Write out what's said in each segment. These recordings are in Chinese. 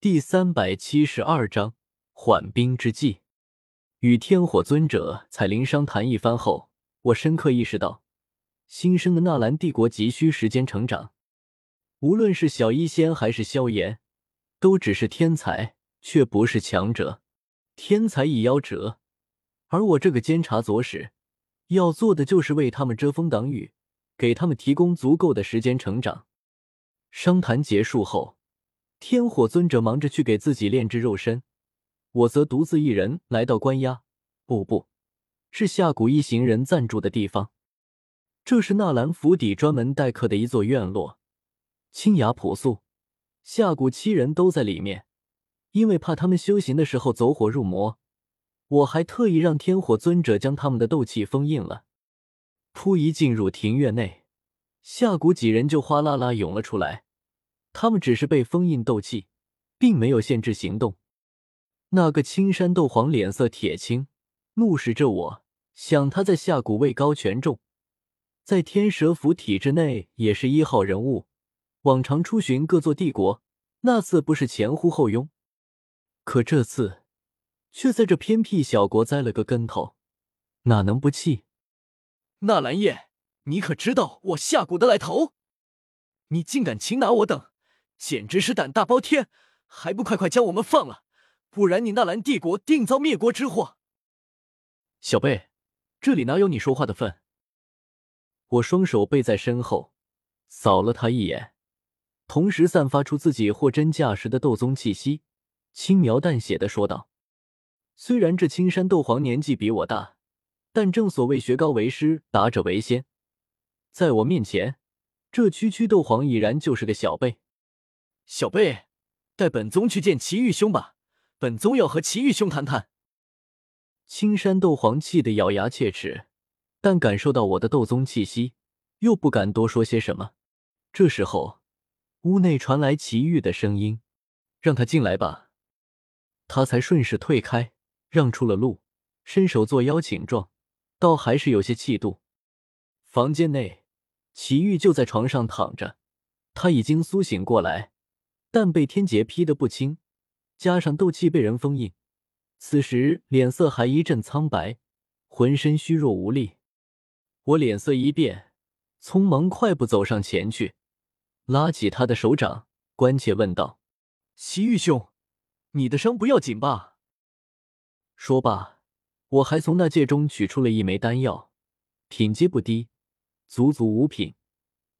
第三百七十二章缓兵之计。与天火尊者彩铃商谈一番后，我深刻意识到，新生的纳兰帝国急需时间成长。无论是小医仙还是萧炎，都只是天才，却不是强者。天才已夭折，而我这个监察左使，要做的就是为他们遮风挡雨，给他们提供足够的时间成长。商谈结束后。天火尊者忙着去给自己炼制肉身，我则独自一人来到关押，不不，是下蛊一行人暂住的地方。这是纳兰府邸专门待客的一座院落，清雅朴素。下蛊七人都在里面，因为怕他们修行的时候走火入魔，我还特意让天火尊者将他们的斗气封印了。扑一进入庭院内，下蛊几人就哗啦啦涌了出来。他们只是被封印斗气，并没有限制行动。那个青山斗皇脸色铁青，怒视着我。想他在下古位高权重，在天蛇府体制内也是一号人物，往常出巡各座帝国，那次不是前呼后拥，可这次却在这偏僻小国栽了个跟头，哪能不气？纳兰叶，你可知道我下蛊的来头？你竟敢擒拿我等！简直是胆大包天，还不快快将我们放了，不然你纳兰帝国定遭灭国之祸！小贝，这里哪有你说话的份？我双手背在身后，扫了他一眼，同时散发出自己货真价实的斗宗气息，轻描淡写的说道：“虽然这青山斗皇年纪比我大，但正所谓学高为师，达者为先，在我面前，这区区斗皇已然就是个小辈。”小贝，带本宗去见祁玉兄吧，本宗要和祁玉兄谈谈。青山斗皇气得咬牙切齿，但感受到我的斗宗气息，又不敢多说些什么。这时候，屋内传来祁玉的声音：“让他进来吧。”他才顺势退开，让出了路，伸手做邀请状，倒还是有些气度。房间内，祁玉就在床上躺着，他已经苏醒过来。但被天劫劈得不轻，加上斗气被人封印，此时脸色还一阵苍白，浑身虚弱无力。我脸色一变，匆忙快步走上前去，拉起他的手掌，关切问道：“西域兄，你的伤不要紧吧？”说罢，我还从那戒中取出了一枚丹药，品阶不低，足足五品。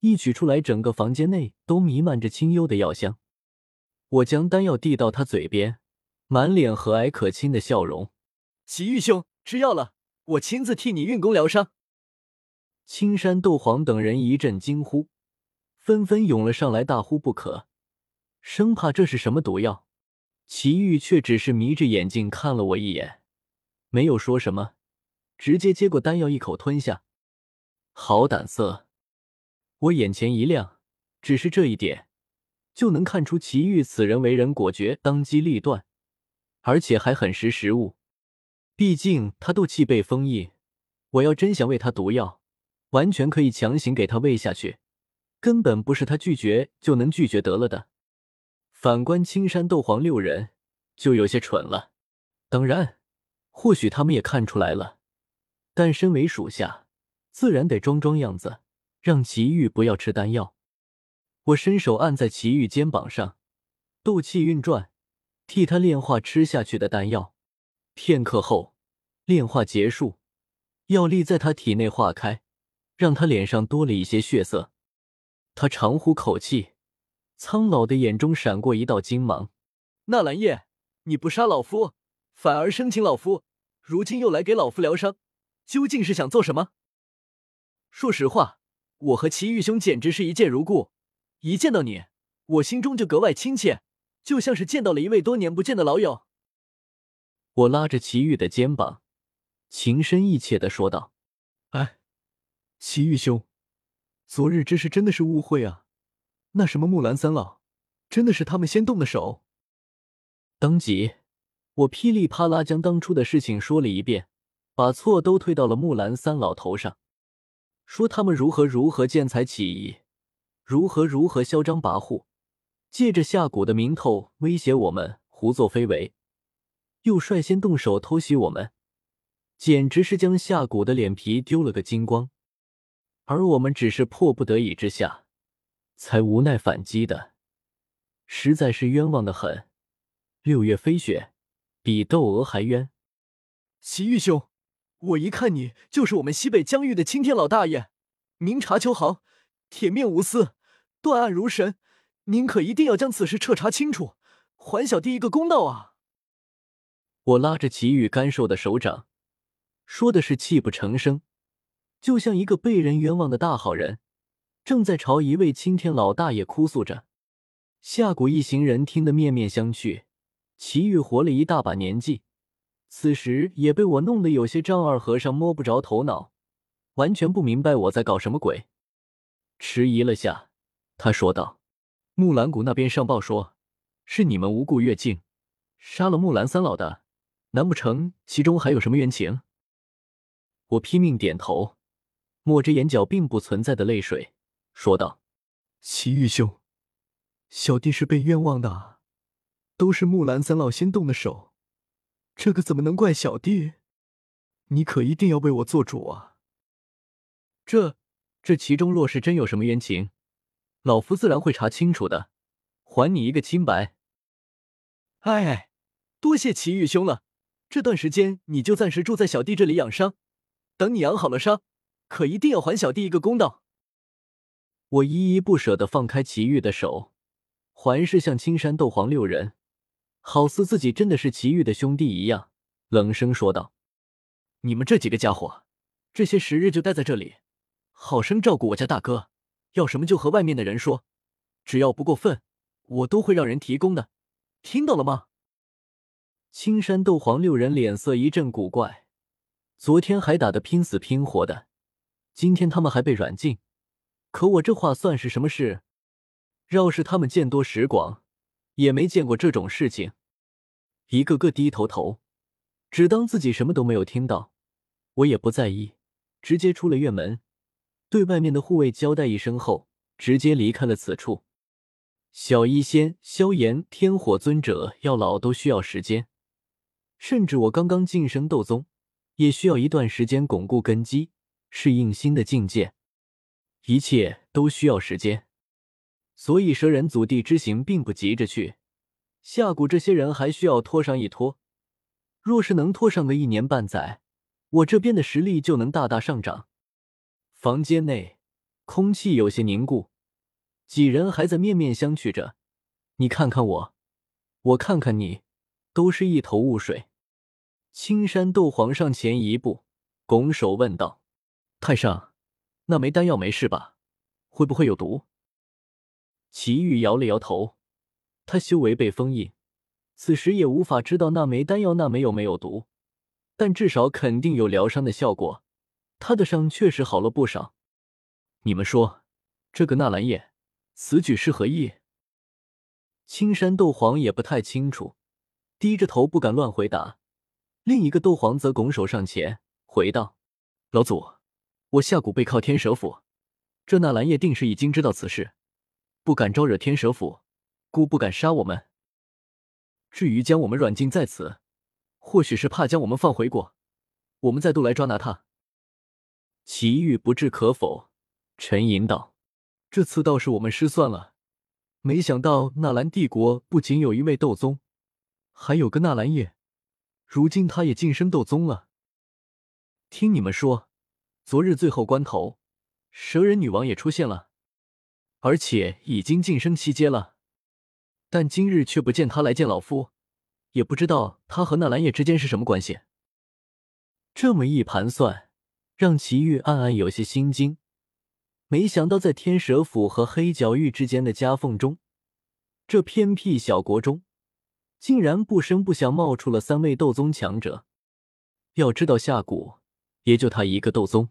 一取出来，整个房间内都弥漫着清幽的药香。我将丹药递到他嘴边，满脸和蔼可亲的笑容。祁玉兄，吃药了，我亲自替你运功疗伤。青山斗皇等人一阵惊呼，纷纷涌了上来，大呼不可，生怕这是什么毒药。祁玉却只是眯着眼睛看了我一眼，没有说什么，直接接过丹药一口吞下。好胆色！我眼前一亮，只是这一点。就能看出祁煜此人为人果决、当机立断，而且还很识时务。毕竟他斗气被封印，我要真想喂他毒药，完全可以强行给他喂下去，根本不是他拒绝就能拒绝得了的。反观青山斗皇六人，就有些蠢了。当然，或许他们也看出来了，但身为属下，自然得装装样子，让祁煜不要吃丹药。我伸手按在祁煜肩膀上，斗气运转，替他炼化吃下去的丹药。片刻后，炼化结束，药力在他体内化开，让他脸上多了一些血色。他长呼口气，苍老的眼中闪过一道金芒。纳兰叶，你不杀老夫，反而生擒老夫，如今又来给老夫疗伤，究竟是想做什么？说实话，我和祁玉兄简直是一见如故。一见到你，我心中就格外亲切，就像是见到了一位多年不见的老友。我拉着祁煜的肩膀，情深意切的说道：“哎，祁煜兄，昨日之事真的是误会啊！那什么木兰三老，真的是他们先动的手。”当即，我噼里啪啦将当初的事情说了一遍，把错都推到了木兰三老头上，说他们如何如何见财起意。如何如何嚣张跋扈，借着夏谷的名头威胁我们胡作非为，又率先动手偷袭我们，简直是将夏谷的脸皮丢了个精光。而我们只是迫不得已之下，才无奈反击的，实在是冤枉的很。六月飞雪比窦娥还冤。祁玉兄，我一看你就是我们西北疆域的青天老大爷，明察秋毫，铁面无私，断案如神。您可一定要将此事彻查清楚，还小弟一个公道啊！我拉着祁煜干瘦的手掌，说的是泣不成声。就像一个被人冤枉的大好人，正在朝一位青天老大爷哭诉着。夏谷一行人听得面面相觑。祁煜活了一大把年纪，此时也被我弄得有些丈二和尚摸不着头脑，完全不明白我在搞什么鬼。迟疑了下，他说道：“木兰谷那边上报说，是你们无故越境，杀了木兰三老的，难不成其中还有什么冤情？”我拼命点头。抹着眼角并不存在的泪水，说道：“祁玉兄，小弟是被冤枉的，都是木兰三老先动的手，这个怎么能怪小弟？你可一定要为我做主啊！这这其中若是真有什么冤情，老夫自然会查清楚的，还你一个清白。”哎，多谢祁玉兄了，这段时间你就暂时住在小弟这里养伤，等你养好了伤。可一定要还小弟一个公道！我依依不舍的放开祁煜的手，环视向青山斗皇六人，好似自己真的是祁煜的兄弟一样，冷声说道：“你们这几个家伙，这些时日就待在这里，好生照顾我家大哥。要什么就和外面的人说，只要不过分，我都会让人提供的。听到了吗？”青山斗皇六人脸色一阵古怪，昨天还打得拼死拼活的。今天他们还被软禁，可我这话算是什么事？要是他们见多识广，也没见过这种事情。一个个低头头，只当自己什么都没有听到。我也不在意，直接出了院门，对外面的护卫交代一声后，直接离开了此处。小医仙、萧炎、天火尊者要老都需要时间，甚至我刚刚晋升斗宗，也需要一段时间巩固根基。适应新的境界，一切都需要时间，所以蛇人祖地之行并不急着去。下谷这些人还需要拖上一拖，若是能拖上个一年半载，我这边的实力就能大大上涨。房间内空气有些凝固，几人还在面面相觑着，你看看我，我看看你，都是一头雾水。青山斗皇上前一步，拱手问道。太上，那枚丹药没事吧？会不会有毒？祁煜摇了摇头，他修为被封印，此时也无法知道那枚丹药那枚有没有毒，但至少肯定有疗伤的效果。他的伤确实好了不少。你们说，这个纳兰叶此举是何意？青山斗皇也不太清楚，低着头不敢乱回答。另一个斗皇则拱手上前回道：“老祖。”我下蛊背靠天蛇府，这纳兰叶定是已经知道此事，不敢招惹天蛇府，故不敢杀我们。至于将我们软禁在此，或许是怕将我们放回国，我们再度来抓拿他。祁煜不置可否，沉吟道：“这次倒是我们失算了，没想到纳兰帝国不仅有一位斗宗，还有个纳兰叶，如今他也晋升斗宗了。听你们说。”昨日最后关头，蛇人女王也出现了，而且已经晋升七阶了。但今日却不见他来见老夫，也不知道他和纳兰叶之间是什么关系。这么一盘算，让祁煜暗暗有些心惊。没想到在天蛇府和黑角域之间的夹缝中，这偏僻小国中，竟然不声不响冒出了三位斗宗强者。要知道，下谷也就他一个斗宗。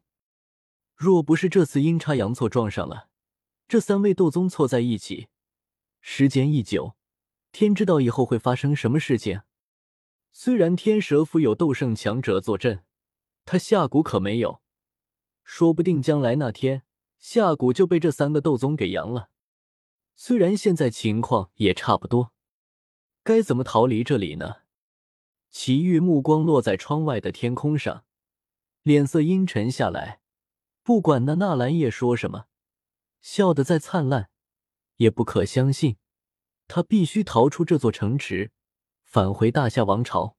若不是这次阴差阳错撞上了，这三位斗宗凑在一起，时间一久，天知道以后会发生什么事情。虽然天蛇府有斗圣强者坐镇，他下蛊可没有，说不定将来那天下蛊就被这三个斗宗给扬了。虽然现在情况也差不多，该怎么逃离这里呢？祁煜目光落在窗外的天空上，脸色阴沉下来。不管那纳兰叶说什么，笑得再灿烂，也不可相信。他必须逃出这座城池，返回大夏王朝。